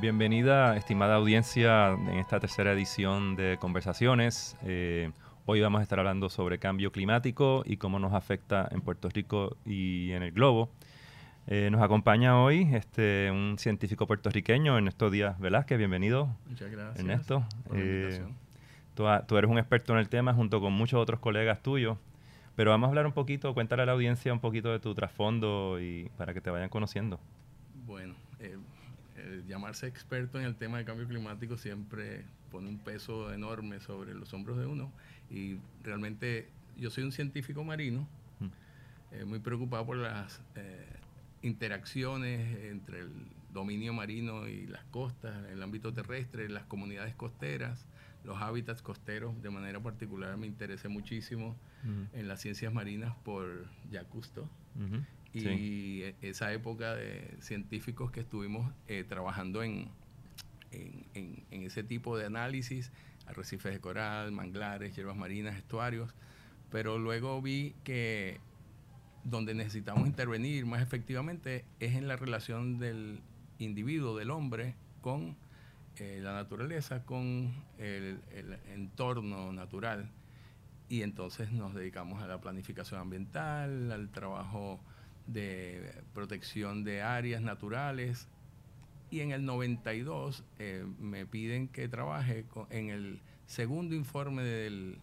Bienvenida, estimada audiencia, en esta tercera edición de Conversaciones. Eh, hoy vamos a estar hablando sobre cambio climático y cómo nos afecta en Puerto Rico y en el globo. Eh, nos acompaña hoy este, un científico puertorriqueño, Ernesto Díaz Velázquez. Bienvenido. Muchas gracias. Ernesto. Eh, tú, tú, eres un experto en el tema junto con muchos otros colegas tuyos. Pero vamos a hablar un poquito, cuéntale a la audiencia un poquito de tu trasfondo y para que te vayan conociendo. Bueno, llamarse experto en el tema de cambio climático siempre pone un peso enorme sobre los hombros de uno. Y realmente yo soy un científico marino, mm. eh, muy preocupado por las eh, interacciones entre el dominio marino y las costas, el ámbito terrestre, las comunidades costeras, los hábitats costeros, de manera particular me interesé muchísimo en las ciencias marinas por Jacques Cousteau y e, esa época de científicos que estuvimos eh, trabajando en, en, ese tipo de análisis, arrecifes de coral, manglares, hierbas marinas, estuarios, pero luego vi que donde necesitamos intervenir más efectivamente es en la relación del individuo, del hombre, con eh, la naturaleza, con el, el entorno natural. Y entonces nos dedicamos a la planificación ambiental, al trabajo de protección de áreas naturales y en el 92 eh, me piden que trabaje en el segundo informe del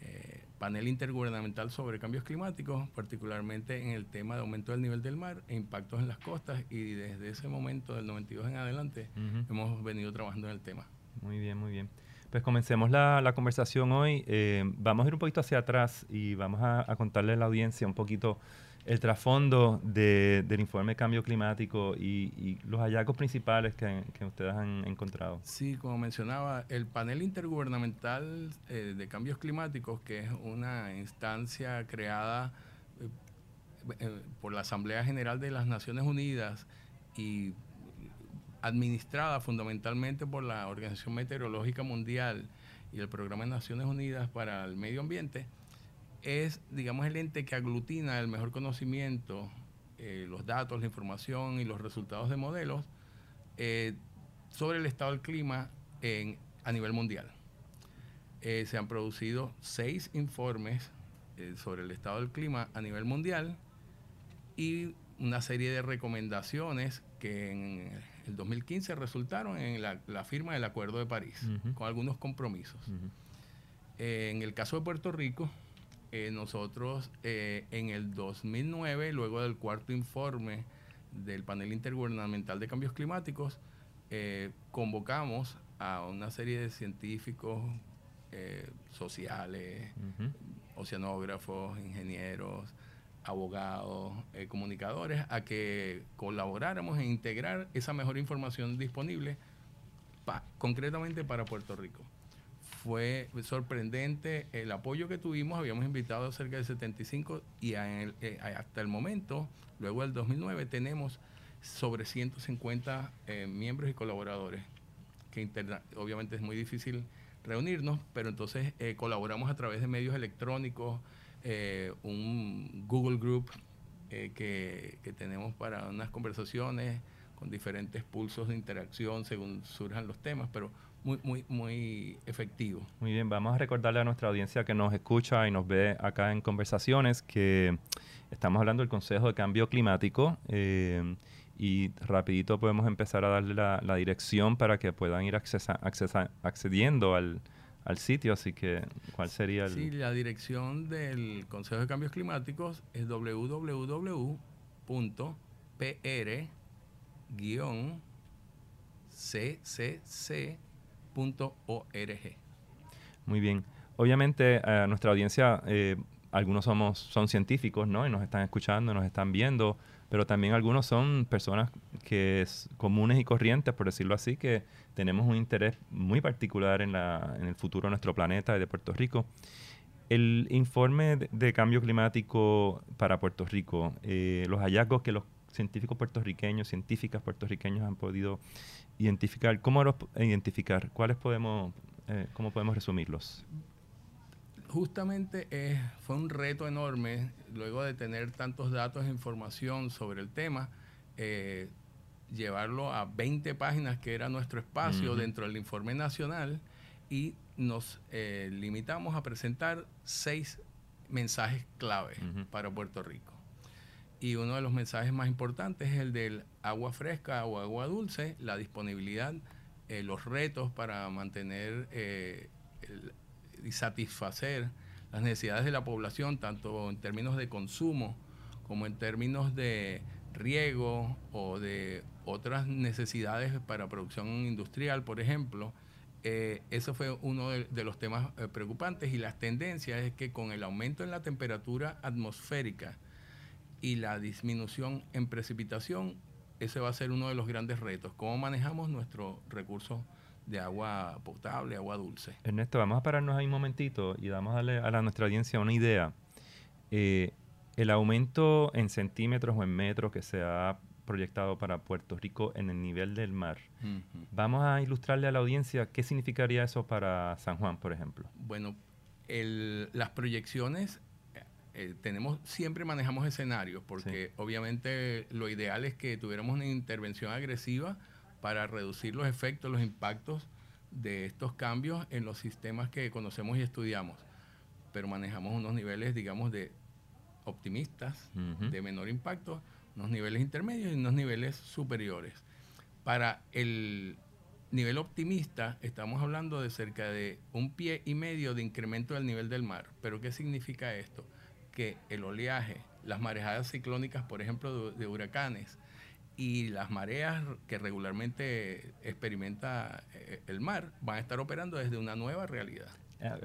eh, panel intergubernamental sobre cambios climáticos, particularmente en el tema de aumento del nivel del mar e impactos en las costas y desde ese momento del 92 en adelante hemos venido trabajando en el tema. Muy bien, muy bien. Pues comencemos la, conversación hoy. Eh, vamos a ir un poquito hacia atrás y vamos a, contarle a la audiencia un poquito el trasfondo del informe de cambio climático y, los hallazgos principales que, ustedes han encontrado. Sí, como mencionaba, el panel intergubernamental eh, de cambios climáticos, que es una instancia creada eh, por la Asamblea General de las Naciones Unidas y administrada fundamentalmente por la Organización Meteorológica Mundial y el Programa de Naciones Unidas para el Medio Ambiente, es, digamos, el ente que aglutina el mejor conocimiento, eh, los datos, la información y los resultados de modelos eh, sobre el estado del clima en, a nivel mundial. Eh, se han producido seis informes sobre el estado del clima a nivel mundial y una serie de recomendaciones que en el 2015 resultaron en la, firma del Acuerdo de París, con algunos compromisos. en el caso de Puerto Rico, eh, nosotros eh, en el 2009, luego del cuarto informe del panel intergubernamental de cambios climáticos, eh, convocamos a una serie de científicos sociales, oceanógrafos, ingenieros, abogados, comunicadores, a que colaboráramos en integrar esa mejor información disponible concretamente para Puerto Rico fue sorprendente el apoyo que tuvimos. Habíamos invitado a cerca de 75 y eh, hasta el momento, luego del 2009, tenemos sobre 150 eh, miembros y colaboradores, que obviamente es muy difícil reunirnos, pero entonces eh, colaboramos a través de medios electrónicos, un Google Group que, que tenemos para unas conversaciones con diferentes pulsos de interacción según surjan los temas, pero muy, muy, muy efectivo. Muy bien, vamos a recordarle a nuestra audiencia que nos escucha y nos ve acá en conversaciones que estamos hablando del Consejo de Cambio Climático eh, y rapidito podemos empezar a darle la, dirección para que puedan ir accesa, accediendo al, al, sitio, así que ¿cuál sería el...? Sí, la dirección del Consejo de Cambios Climáticos es www.pr- ccc .org. Muy bien. Obviamente, a nuestra audiencia, eh, algunos somos, son científicos, ¿no? Y nos están escuchando, nos están viendo, pero también algunos son personas que es comunes y corrientes, por decirlo así, que tenemos un interés muy particular en, la, en el futuro de nuestro planeta y de Puerto Rico. El informe de, cambio climático para Puerto Rico, eh, los hallazgos que los científicos puertorriqueños, científicas puertorriqueños han podido identificar, ¿cómo los identificar? ¿Cuáles podemos, eh, cómo podemos resumirlos? Justamente eh, fue un reto enorme, luego de tener tantos datos e información sobre el tema, eh, llevarlo a 20 páginas, que era nuestro espacio dentro del informe nacional, y nos eh, limitamos a presentar seis mensajes clave para Puerto Rico. Y uno de los mensajes más importantes es el del agua fresca o agua dulce, la disponibilidad, eh, los retos para mantener eh, y satisfacer las necesidades de la población, tanto en términos de consumo como en términos de riego o de otras necesidades para producción industrial, por ejemplo. Eh, eso fue uno de, los temas eh, preocupantes y las tendencias es que con el aumento en la temperatura atmosférica y la disminución en precipitación, ese va a ser uno de los grandes retos. ¿Cómo manejamos nuestros recursos de agua potable, agua dulce? Ernesto, vamos a pararnos ahí un momentito y vamos a darle a la, nuestra audiencia una idea. Eh, el aumento en centímetros o en metros que se ha proyectado para Puerto Rico en el nivel del mar. Vamos a ilustrarle a la audiencia qué significaría eso para San Juan, por ejemplo. Bueno, las proyecciones, eh, tenemos, siempre manejamos escenarios, porque obviamente lo ideal es que tuviéramos una intervención agresiva para reducir los efectos, los impactos de estos cambios en los sistemas que conocemos y estudiamos. Pero manejamos unos niveles, digamos, de optimistas, de menor impacto, unos niveles intermedios y unos niveles superiores. Para el nivel optimista estamos hablando de cerca de un pie y medio de incremento del nivel del mar. ¿Pero qué significa esto? Que el oleaje, las marejadas ciclónicas, por ejemplo, de, huracanes, y las mareas que regularmente experimenta eh, el mar van a estar operando desde una nueva realidad.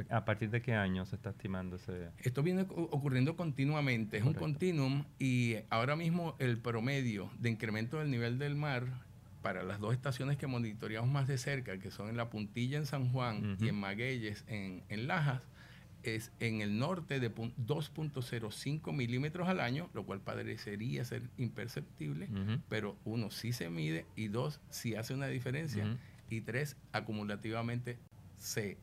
¿A partir de qué año se está estimando ese...? Esto viene ocurriendo continuamente, es un continuum y ahora mismo el promedio de incremento del nivel del mar para las dos estaciones que monitoreamos más de cerca, que son en La Puntilla en San Juan y en Magueyes en, en Lajas, es en el norte de 2.05 milímetros al año, lo cual parecería ser imperceptible, pero uno sí se mide y dos sí hace una diferencia y tres acumulativamente se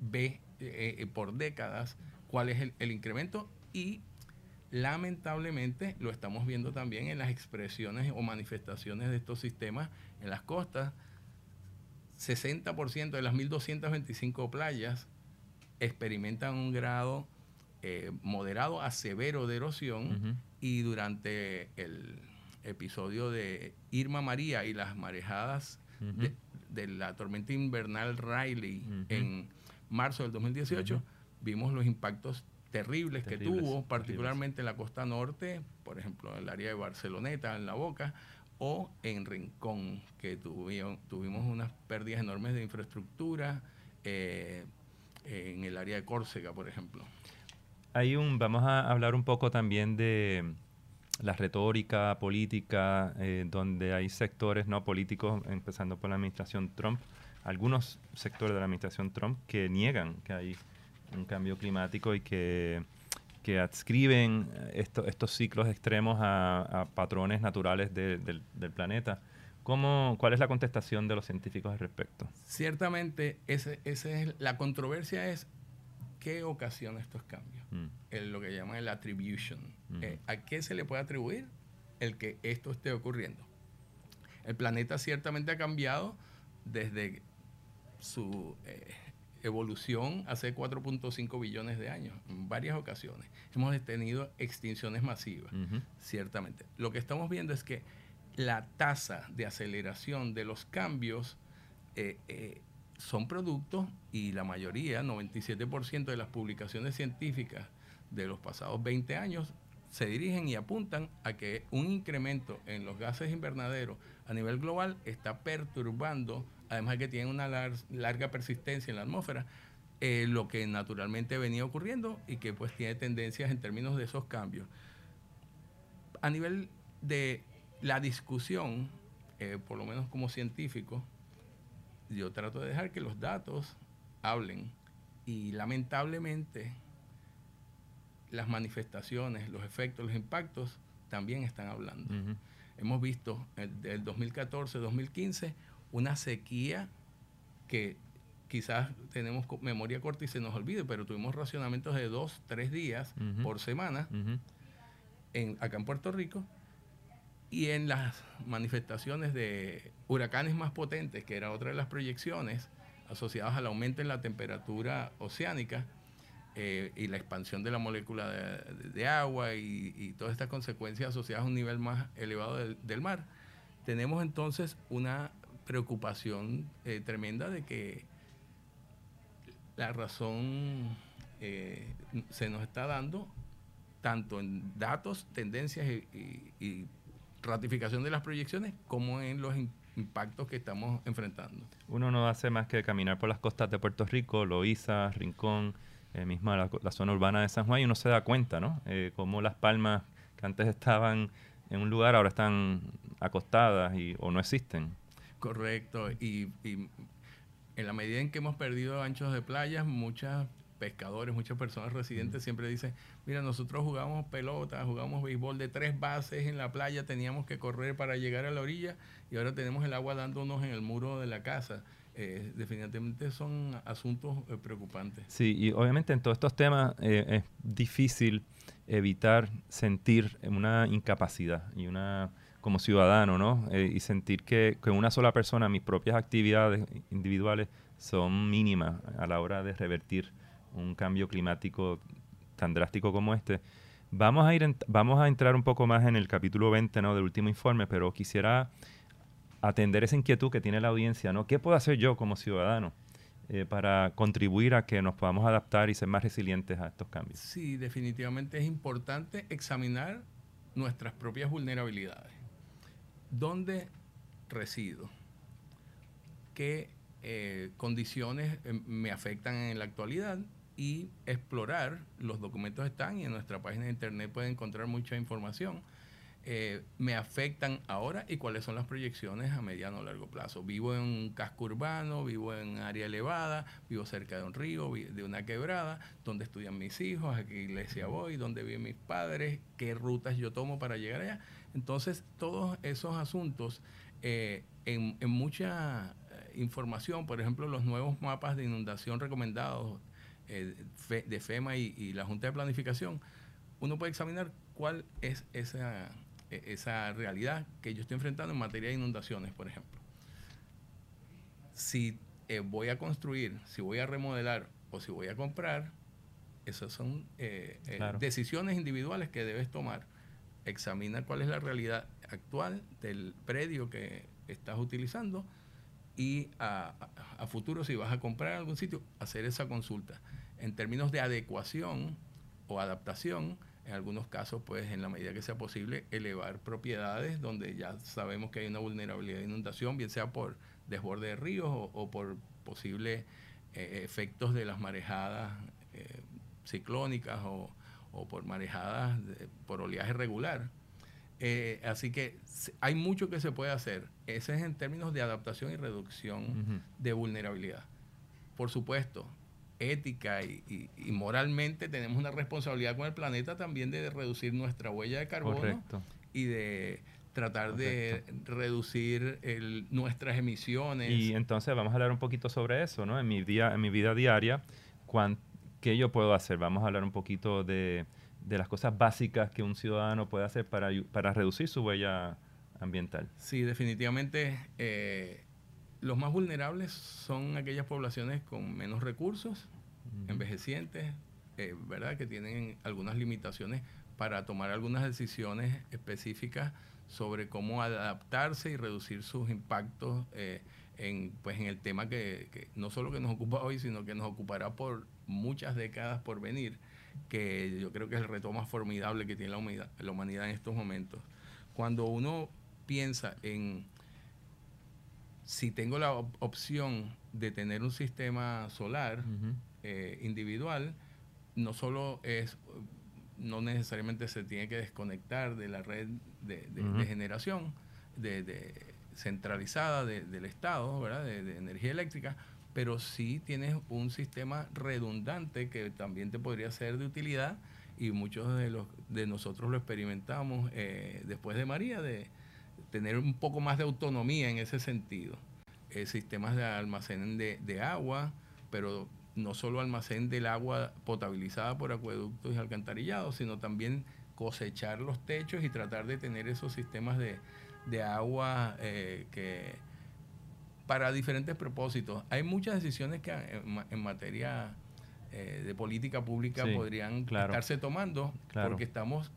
ve eh, eh, por décadas cuál es el, incremento. Y lamentablemente lo estamos viendo también en las expresiones o manifestaciones de estos sistemas en las costas. 60% de las 1.225 playas experimentan un grado eh, moderado a severo de erosión. Y durante el episodio de Irma María y las marejadas de, la tormenta invernal Riley en marzo del 2018, vimos los impactos terribles, que tuvo, particularmente en la costa norte, por ejemplo, en el área de Barceloneta, en La Boca, o en Rincón, que tuvieron, tuvimos unas pérdidas enormes de infraestructura, eh, en el área de Córcega, por ejemplo. Hay un, vamos a hablar un poco también de la retórica política, eh, donde hay sectores no políticos, empezando por la administración Trump, algunos sectores de la administración Trump que niegan que hay un cambio climático y que, que adscriben estos ciclos extremos a, patrones naturales del, planeta. ¿Cómo, ¿Cuál es la contestación de los científicos al respecto? Ciertamente, ese, ese es, la controversia es qué ocasiona estos cambios, mm. lo que llaman el attribution. Mm. Eh, ¿A qué se le puede atribuir el que esto esté ocurriendo? El planeta ciertamente ha cambiado desde su eh, evolución hace 4.5 billones de años, en varias ocasiones. Hemos tenido extinciones masivas, ciertamente. Lo que estamos viendo es que la tasa de aceleración de los cambios eh, eh, son productos y la mayoría, 97% de las publicaciones científicas de los pasados 20 años se dirigen y apuntan a que un incremento en los gases invernaderos a nivel global está perturbando además de que tiene una larga persistencia en la atmósfera, eh, lo que naturalmente venía ocurriendo y que pues tiene tendencias en términos de esos cambios. A nivel de la discusión, eh, por lo menos como científico, yo trato de dejar que los datos hablen y lamentablemente las manifestaciones, los efectos, los impactos también están hablando. Hemos visto del 2014-2015 una sequía que quizás tenemos memoria corta y se nos olvide, pero tuvimos racionamientos de dos, tres días por semana en, acá en Puerto Rico Y en las manifestaciones de huracanes más potentes, que era otra de las proyecciones asociadas al aumento en la temperatura oceánica eh, y la expansión de la molécula de, agua y, todas estas consecuencias asociadas a un nivel más elevado del, mar, tenemos entonces una preocupación eh, tremenda de que la razón eh, se nos está dando tanto en datos, tendencias y ratificación de las proyecciones como en los impactos que estamos enfrentando. Uno no hace más que caminar por las costas de Puerto Rico, Loíza, Rincón, eh, misma la, zona urbana de San Juan y uno se da cuenta, ¿no? Eh, como las palmas que antes estaban en un lugar ahora están acostadas y, o no existen. Correcto. Y, y en la medida en que hemos perdido anchos de playas, muchas pescadores, muchas personas residentes siempre dicen, mira, nosotros jugamos pelota, jugamos béisbol de tres bases en la playa, teníamos que correr para llegar a la orilla y ahora tenemos el agua dándonos en el muro de la casa. Eh, definitivamente son asuntos eh, preocupantes. Sí, y obviamente en todos estos temas eh, es difícil evitar sentir una incapacidad y una como ciudadano, ¿no? y sentir que, que una sola persona, mis propias actividades individuales son mínimas a la hora de revertir un cambio climático tan drástico como este. Vamos a, ir vamos a entrar un poco más en el capítulo 20 ¿no? del último informe, pero quisiera atender esa inquietud que tiene la audiencia. ¿no? ¿Qué puedo hacer yo como ciudadano eh, para contribuir a que nos podamos adaptar y ser más resilientes a estos cambios? Sí, definitivamente es importante examinar nuestras propias vulnerabilidades. ¿Dónde resido? ¿Qué eh, condiciones eh, me afectan en la actualidad? y explorar. Los documentos están y en nuestra página de internet pueden encontrar mucha información. Eh, me afectan ahora y cuáles son las proyecciones a mediano o largo plazo. Vivo en un casco urbano, vivo en área elevada, vivo cerca de un río, de una quebrada, donde estudian mis hijos, a qué iglesia voy, dónde viven mis padres, qué rutas yo tomo para llegar allá. Entonces, todos esos asuntos eh, en, en mucha eh, información, por ejemplo, los nuevos mapas de inundación recomendados eh, de FEMA y, la Junta de Planificación, uno puede examinar cuál es esa, e, esa realidad que yo estoy enfrentando en materia de inundaciones, por ejemplo. Si eh, voy a construir, si voy a remodelar o si voy a comprar, esas son eh, decisiones individuales que debes tomar. Examina cuál es la realidad actual del predio que estás utilizando y a, futuro si vas a comprar en algún sitio, hacer esa consulta. En términos de adecuación o adaptación, en algunos casos, pues en la medida que sea posible, elevar propiedades donde ya sabemos que hay una vulnerabilidad de inundación, bien sea por desborde de ríos o, por posibles eh, efectos de las marejadas eh, ciclónicas o, por marejadas por oleaje regular. Eh, así que hay mucho que se puede hacer. Ese es en términos de adaptación y reducción de vulnerabilidad. Por supuesto, ética y, moralmente tenemos una responsabilidad con el planeta también de reducir nuestra huella de carbono y de tratar de reducir nuestras emisiones. Y entonces vamos a hablar un poquito sobre eso, ¿no? En mi, día, en mi vida diaria, ¿qué yo puedo hacer? Vamos a hablar un poquito de de las cosas básicas que un ciudadano puede hacer para, para reducir su huella ambiental. Sí, definitivamente eh, los más vulnerables son aquellas poblaciones con menos recursos, envejecientes, eh, ¿verdad? Que tienen algunas limitaciones para tomar algunas decisiones específicas sobre cómo adaptarse y reducir sus impactos eh, en, pues, en el tema que, que, no solo que nos ocupa hoy, sino que nos ocupará por muchas décadas por venir que yo creo que es el reto más formidable que tiene la humanidad, la humanidad en estos momentos. Cuando uno piensa en si tengo la opción de tener un sistema solar eh, individual, no solo es, no necesariamente se tiene que desconectar de la red de, generación de, centralizada del Estado, ¿verdad? de energía eléctrica, pero sí tienes un sistema redundante que también te podría ser de utilidad y muchos de, los, de nosotros lo experimentamos eh, después de María, de tener un poco más de autonomía en ese sentido. Eh, sistemas de almacén de, de, agua, pero no solo almacén del agua potabilizada por acueductos y alcantarillados, sino también cosechar los techos y tratar de tener esos sistemas de, agua eh, que para diferentes propósitos. Hay muchas decisiones que en, materia eh, de política pública podrían estarse tomando porque estamos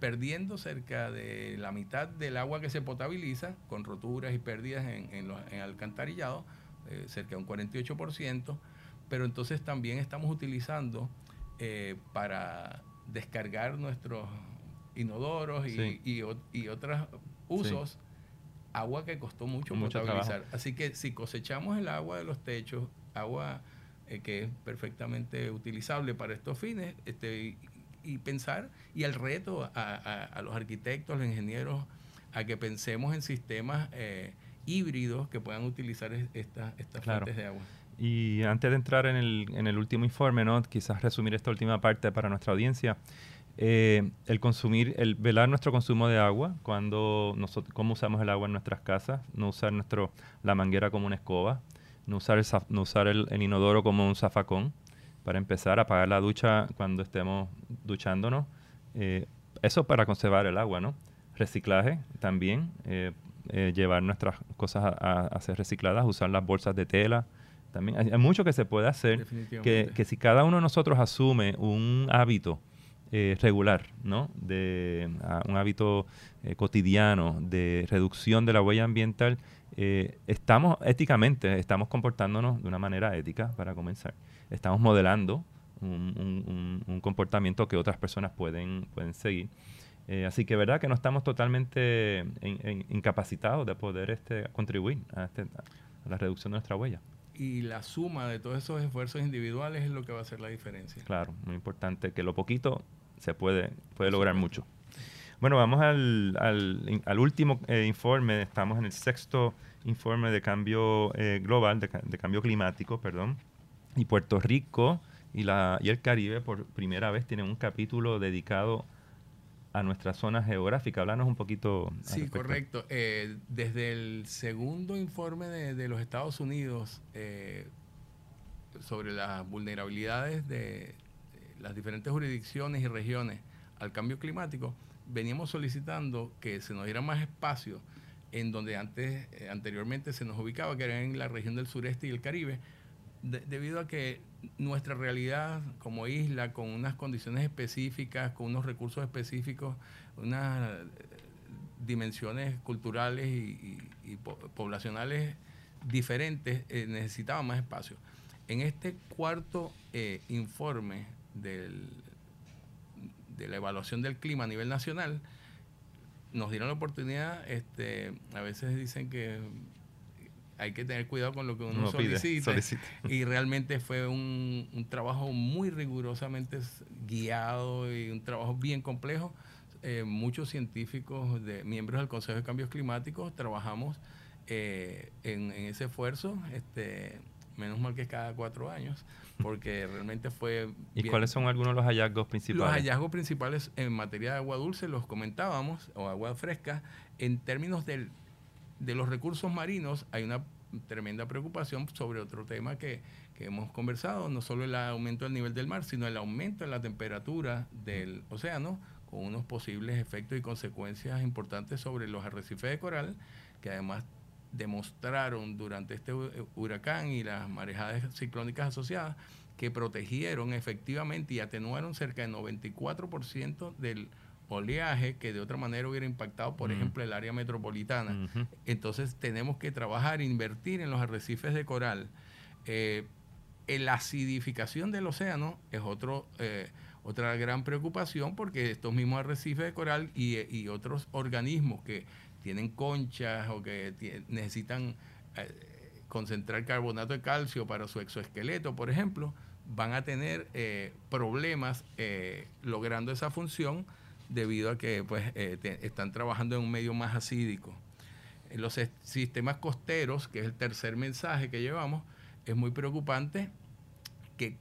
perdiendo cerca de la mitad del agua que se potabiliza con roturas y pérdidas en, en, alcantarillado, eh, cerca de un 48%, pero entonces también estamos utilizando eh, para descargar nuestros inodoros y, y, otros usos agua que costó mucho, potabilizar. Así que si cosechamos el agua de los techos, agua eh, que es perfectamente utilizable para estos fines, este, y pensar, y el reto a, los arquitectos, los ingenieros, a que pensemos en sistemas eh, híbridos que puedan utilizar estas fuentes de agua. Y antes de entrar en el, en el último informe, ¿no? quizás resumir esta última parte para nuestra audiencia. Eh, el consumir, el velar nuestro consumo de agua, cuando nosotros, cómo usamos el agua en nuestras casas, no usar nuestro, la manguera como una escoba, no usar el, no usar el, inodoro como un zafacón, para empezar a apagar la ducha cuando estemos duchándonos. Eh, eso para conservar el agua, ¿no? Reciclaje también, eh, llevar nuestras cosas a, a, ser recicladas, usar las bolsas de tela, también hay, mucho que se puede hacer que, que, si cada uno de nosotros asume un hábito eh, regular, ¿no? De un hábito eh, cotidiano de reducción de la huella ambiental, eh, estamos éticamente, estamos comportándonos de una manera ética, para comenzar. Estamos modelando un, comportamiento que otras personas pueden, pueden seguir. así que verdad que no estamos totalmente incapacitados de poder este, contribuir a, este, a la reducción de nuestra huella y la suma de todos esos esfuerzos individuales es lo que va a hacer la diferencia. Claro, muy importante que lo poquito se puede, puede lograr mucho. Bueno, vamos al, al, último eh, informe, estamos en el sexto informe de cambio eh, global, de, de, cambio climático, perdón, y Puerto Rico y, la, y el Caribe por primera vez tienen un capítulo dedicado a nuestra zona geográfica. Háblanos un poquito. Sí, correcto. Eh, desde el segundo informe de, los Estados Unidos eh, sobre las vulnerabilidades de las diferentes jurisdicciones y regiones al cambio climático, veníamos solicitando que se nos diera más espacio en donde antes, eh, anteriormente se nos ubicaba, que era en la región del sureste y el Caribe, debido a que nuestra realidad como isla, con unas condiciones específicas, con unos recursos específicos, unas eh, dimensiones culturales y, poblacionales diferentes, eh, necesitaba más espacio. En este cuarto eh, informe del, de la evaluación del clima a nivel nacional, nos dieron la oportunidad, este, a veces dicen que hay que tener cuidado con lo que uno, solicita. Y realmente fue un, trabajo muy rigurosamente guiado y un trabajo bien complejo. Eh, muchos científicos, de, miembros del Consejo de Cambios Climáticos, trabajamos eh, en, ese esfuerzo. Este, menos mal que es cada cuatro años, porque realmente fue... ¿Y cuáles son algunos de los hallazgos principales? Los hallazgos principales en materia de agua dulce los comentábamos, o agua fresca, en términos del de los recursos marinos hay una tremenda preocupación sobre otro tema que, hemos conversado, no solo el aumento del nivel del mar, sino el aumento en la temperatura del océano, con unos posibles efectos y consecuencias importantes sobre los arrecifes de coral, que además demostraron durante este huracán y las marejadas ciclónicas asociadas que protegieron efectivamente y atenuaron cerca del 94% del oleaje que de otra manera hubiera impactado, por ejemplo, el área metropolitana. Entonces tenemos que trabajar, invertir en los arrecifes de coral. Eh, la acidificación del océano es otro, eh, otra gran preocupación porque estos mismos arrecifes de coral y, otros organismos que tienen conchas o que necesitan eh, concentrar carbonato de calcio para su exoesqueleto, por ejemplo, van a tener problemas logrando esa función debido a que pues, eh, están trabajando en un medio más acídico. En los sistemas costeros, que es el tercer mensaje que llevamos, es muy preocupante que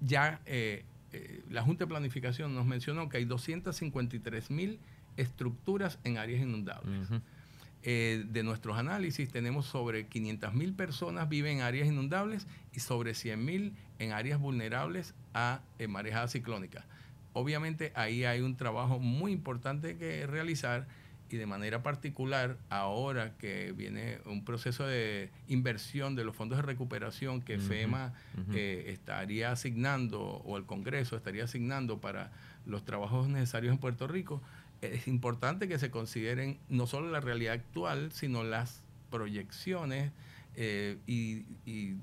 ya eh, eh, la Junta de Planificación nos mencionó que hay 253 mil estructuras en áreas inundables. de nuestros análisis tenemos sobre 500 mil personas viven en áreas inundables y sobre 100 mil en áreas vulnerables a marejadas ciclónicas. Obviamente ahí hay un trabajo muy importante que realizar y de manera particular ahora que viene un proceso de inversión de los fondos de recuperación que FEMA eh, estaría asignando o el Congreso estaría asignando para los trabajos necesarios en Puerto Rico, es importante que se consideren no solo la realidad actual, sino las proyecciones eh, y,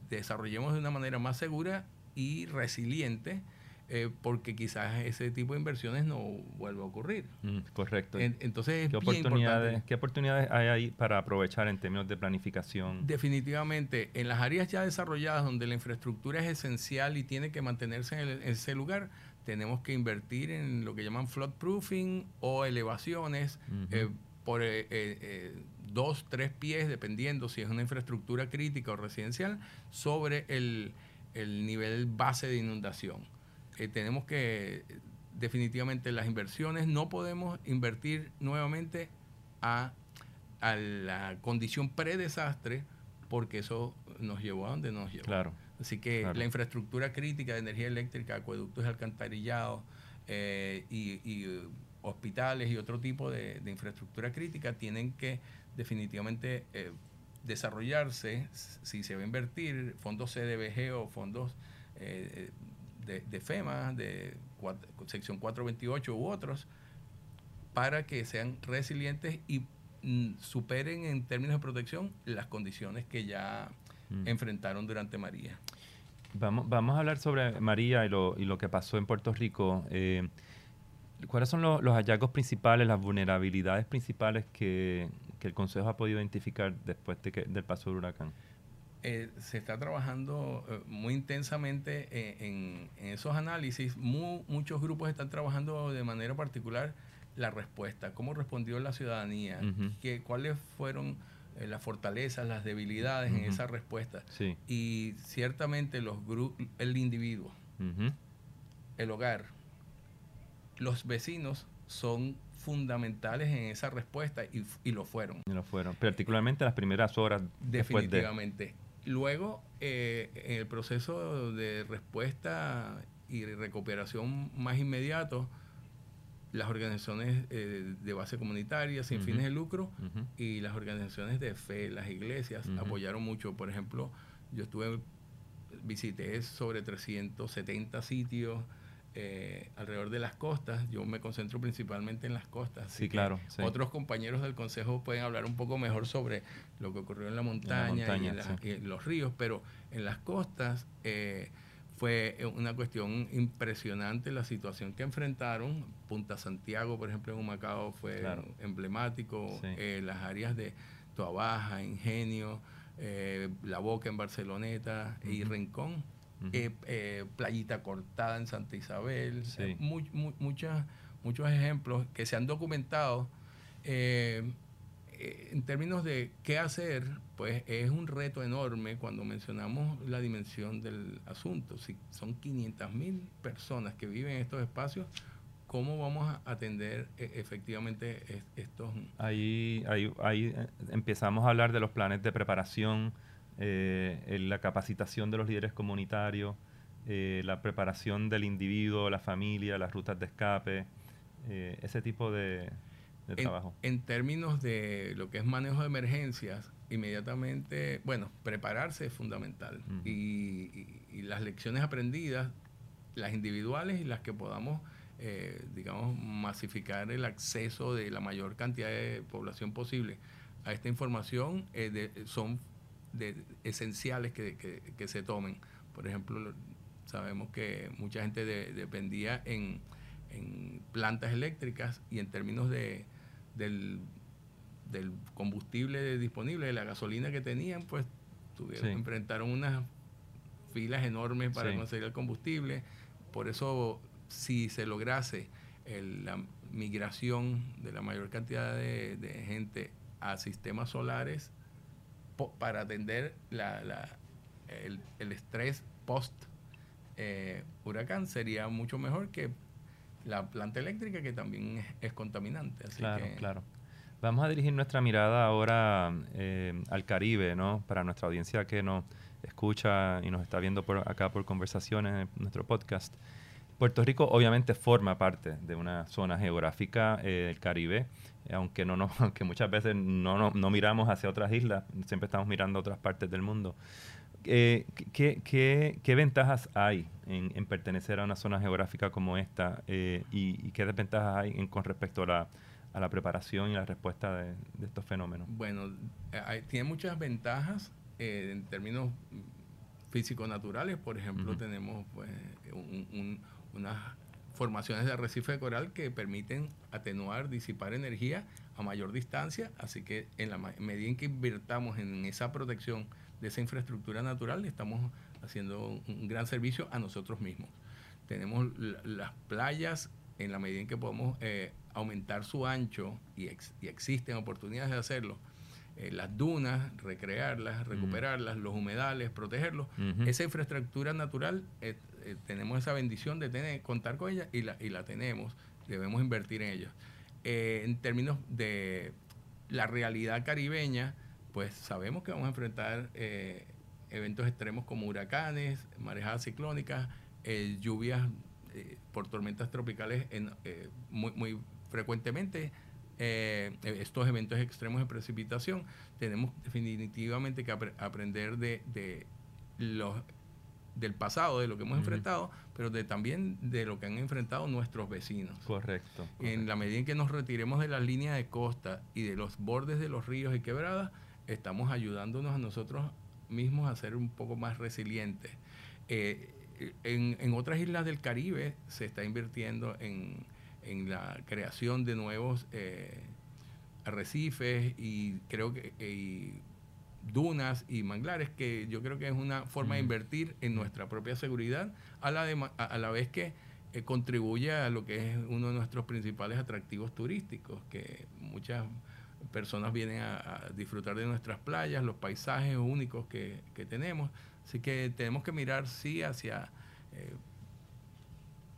desarrollemos de una manera más segura y resiliente eh, porque quizás ese tipo de inversiones no vuelva a ocurrir. Mm, correcto. entonces, ¿Qué, oportunidades, ¿qué oportunidades hay ahí para aprovechar en términos de planificación? Definitivamente, en las áreas ya desarrolladas donde la infraestructura es esencial y tiene que mantenerse en, ese lugar, tenemos que invertir en lo que llaman flood proofing o elevaciones eh, por eh, dos, tres pies, dependiendo si es una infraestructura crítica o residencial, sobre el, el nivel base de inundación. Eh, tenemos que, definitivamente, las inversiones, no podemos invertir nuevamente a, a la condición predesastre porque eso nos llevó a donde nos llevó. Claro. Así que la infraestructura crítica de energía eléctrica, acueductos alcantarillados eh, y, y, hospitales y otro tipo de, infraestructura crítica tienen que definitivamente eh, desarrollarse si se va a invertir fondos CDBG o fondos eh, de, FEMA, de sección 428 u otros, para que sean resilientes y mm, superen en términos de protección las condiciones que ya mm. enfrentaron durante María. Vamos, vamos a hablar sobre María y lo, y lo que pasó en Puerto Rico. Eh, ¿Cuáles son los hallazgos principales, las vulnerabilidades principales que, que, el Consejo ha podido identificar después de que, del paso del huracán? Eh, se está trabajando eh, muy intensamente eh, en, esos análisis. muchos grupos están trabajando de manera particular la respuesta, cómo respondió la ciudadanía, cuáles fueron las fortalezas, las debilidades en esa respuesta. Y ciertamente los el individuo, el hogar, los vecinos son fundamentales en esa respuesta y, lo fueron. Y lo fueron, particularmente las primeras horas. Definitivamente. Luego, eh, en el proceso de respuesta y recuperación más inmediato, las organizaciones eh, de base comunitaria sin fines de lucro y las organizaciones de fe, las iglesias, apoyaron mucho. Por ejemplo, yo estuve, visité sobre 370 sitios eh, alrededor de las costas. Yo me concentro principalmente en las costas. Sí, claro. Otros compañeros del Consejo pueden hablar un poco mejor sobre lo que ocurrió en la montaña, y, en los ríos, pero en las costas eh, fue una cuestión impresionante la situación que enfrentaron. Punta Santiago, por ejemplo, en Humacao fue emblemático. Eh, las áreas de Toabaja, Ingenio, La Boca en Barceloneta y Rincón eh, eh, Playita Cortada en Santa Isabel, eh, muchos ejemplos que se han documentado. En términos de qué hacer, pues es un reto enorme cuando mencionamos la dimensión del asunto. Si son 500 mil personas que viven en estos espacios, ¿cómo vamos a atender efectivamente estos? Ahí, ahí, ahí empezamos a hablar de los planes de preparación eh, la capacitación de los líderes comunitarios, eh, la preparación del individuo, la familia, las rutas de escape, eh, ese tipo de, trabajo. En términos de lo que es manejo de emergencias, inmediatamente, bueno, prepararse es fundamental. y, las lecciones aprendidas, las individuales y las que podamos, digamos, masificar el acceso de la mayor cantidad de población posible a esta información, son de, esenciales que, se tomen. Por ejemplo, sabemos que mucha gente dependía en, plantas eléctricas y en términos de, del, combustible disponible, de la gasolina que tenían, pues tuvieron, enfrentaron unas filas enormes para conseguir el combustible. Por eso, si se lograse la migración de la mayor cantidad de gente a sistemas solares, para atender la, el, estrés post eh, huracán sería mucho mejor que la planta eléctrica que también es, contaminante. claro, claro. Vamos a dirigir nuestra mirada ahora eh, al Caribe, ¿no? Para nuestra audiencia que nos escucha y nos está viendo por acá por conversaciones en nuestro podcast. Puerto Rico obviamente forma parte de una zona geográfica eh, del Caribe, aunque, no, no, aunque muchas veces no, no, miramos hacia otras islas, siempre estamos mirando a otras partes del mundo. Eh, ¿qué, qué, qué, ventajas hay en, en, pertenecer a una zona geográfica como esta eh, y, y, qué desventajas hay en, con respecto a la, a la, preparación y la respuesta de, de estos fenómenos? Bueno, hay, tiene muchas ventajas en términos físico-naturales. Por ejemplo, tenemos pues, un, un, unas formaciones de arrecife de coral que permiten atenuar, disipar energía a mayor distancia, así que en la medida en que invirtamos en esa protección de esa infraestructura natural, estamos haciendo un gran servicio a nosotros mismos. Tenemos las playas, en la medida en que podemos eh, aumentar su ancho, y, y, existen oportunidades de hacerlo, eh, las dunas, recrearlas, recuperarlas, los humedales, protegerlos. Esa infraestructura natural eh, tenemos esa bendición de tener, contar con ella y la, y la tenemos, debemos invertir en ella. En términos de la realidad caribeña, pues sabemos que vamos a enfrentar eh, eventos extremos como huracanes, marejadas ciclónicas, lluvias por tormentas tropicales en, muy, muy frecuentemente. estos eventos extremos de precipitación, tenemos definitivamente que aprender de, de los del pasado, de lo que hemos enfrentado, pero de, también de lo que han enfrentado nuestros vecinos. Correcto, En la medida en que nos retiremos de las líneas de costa y de los bordes de los ríos y quebradas, estamos ayudándonos a nosotros mismos a ser un poco más resilientes. Eh, en, en, otras islas del Caribe se está invirtiendo en, en la creación de nuevos eh, arrecifes y creo que dunas y manglares, que yo creo que es una forma de invertir en nuestra propia seguridad, a la, a, la vez que eh, contribuye a lo que es uno de nuestros principales atractivos turísticos, que muchas personas vienen a, disfrutar de nuestras playas, los paisajes únicos que, tenemos. Así que tenemos que mirar, sí, hacia eh,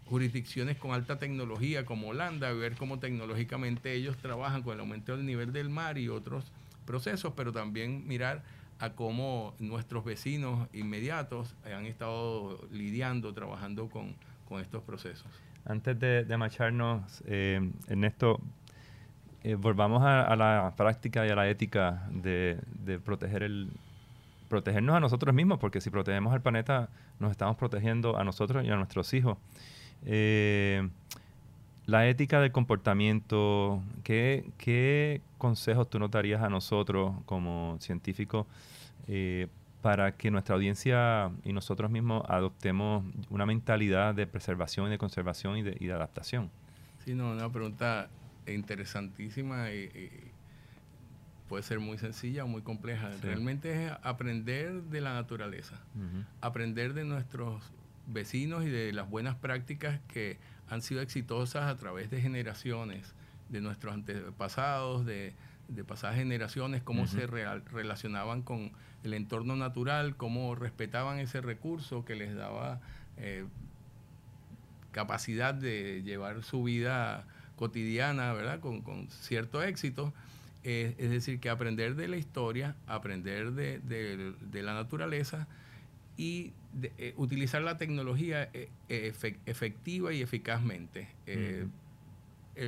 jurisdicciones con alta tecnología como Holanda, ver cómo tecnológicamente ellos trabajan con el aumento del nivel del mar y otros procesos, pero también mirar a cómo nuestros vecinos inmediatos han estado lidiando, trabajando con, estos procesos. Antes de, marcharnos, eh, Ernesto, eh, volvamos a, la práctica y a la ética de, proteger el, protegernos a nosotros mismos, porque si protegemos al planeta, nos estamos protegiendo a nosotros y a nuestros hijos. Eh, la ética del comportamiento, ¿qué, consejos tú nos darías a nosotros como científicos eh, para que nuestra audiencia y nosotros mismos adoptemos una mentalidad de preservación y de conservación y de, adaptación? Sí, no, una pregunta interesantísima y, puede ser muy sencilla o muy compleja. Realmente es aprender de la naturaleza, aprender de nuestros vecinos y de las buenas prácticas que han sido exitosas a través de generaciones, de nuestros antepasados, de, pasadas generaciones, cómo se relacionaban con el entorno natural, cómo respetaban ese recurso que les daba eh, capacidad de llevar su vida cotidiana, ¿verdad? Con, cierto éxito. Eh, es decir, que aprender de la historia, aprender de, de la naturaleza, y eh, utilizar la tecnología eh, efectiva y eficazmente.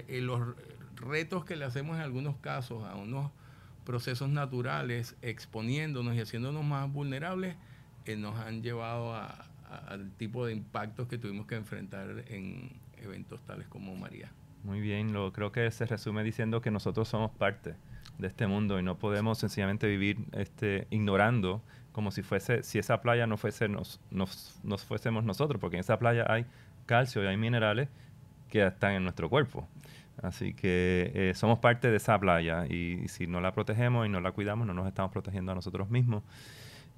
Los retos que le hacemos en algunos casos a unos procesos naturales, exponiéndonos y haciéndonos más vulnerables, nos han llevado al tipo de impactos que tuvimos que enfrentar en eventos tales como María. Muy bien, lo, creo que se resume diciendo que nosotros somos parte de este mundo y no podemos sencillamente vivir este, ignorando como si fuese, si esa playa no fuese nos, nos, nos fuésemos nosotros, porque en esa playa hay calcio y hay minerales que están en nuestro cuerpo. Así que eh, somos parte de esa playa y, si no la protegemos y no la cuidamos, no nos estamos protegiendo a nosotros mismos.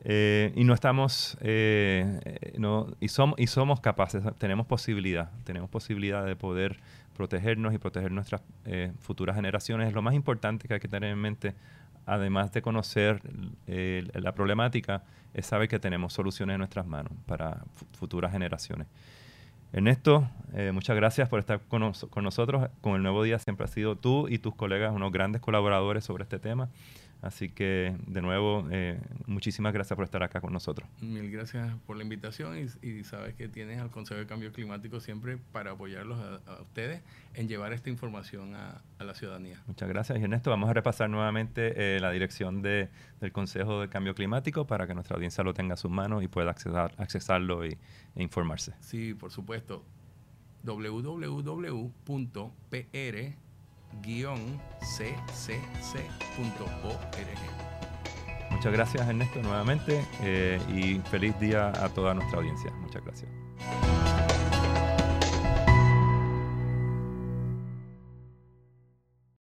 Eh, y no estamos, eh, no, y, somos y somos capaces, tenemos posibilidad, tenemos posibilidad de poder protegernos y proteger nuestras futuras generaciones. Es lo más importante que hay que tener en mente además de conocer eh, la problemática, es saber que tenemos soluciones en nuestras manos para futuras generaciones. Ernesto, eh, muchas gracias por estar con, nosotros. Con el Nuevo Día siempre has sido tú y tus colegas unos grandes colaboradores sobre este tema. Así que, de nuevo, eh, muchísimas gracias por estar acá con nosotros. Mil gracias por la invitación y, sabes que tienes al Consejo de Cambio Climático siempre para apoyarlos a, ustedes en llevar esta información a, la ciudadanía. Muchas gracias. Y Ernesto, vamos a repasar nuevamente eh, la dirección de, del Consejo de Cambio Climático para que nuestra audiencia lo tenga a sus manos y pueda accesar, accesarlo y, e informarse. Sí, por supuesto. www.pr Muchas gracias Ernesto nuevamente eh, y feliz día a toda nuestra audiencia. Muchas gracias.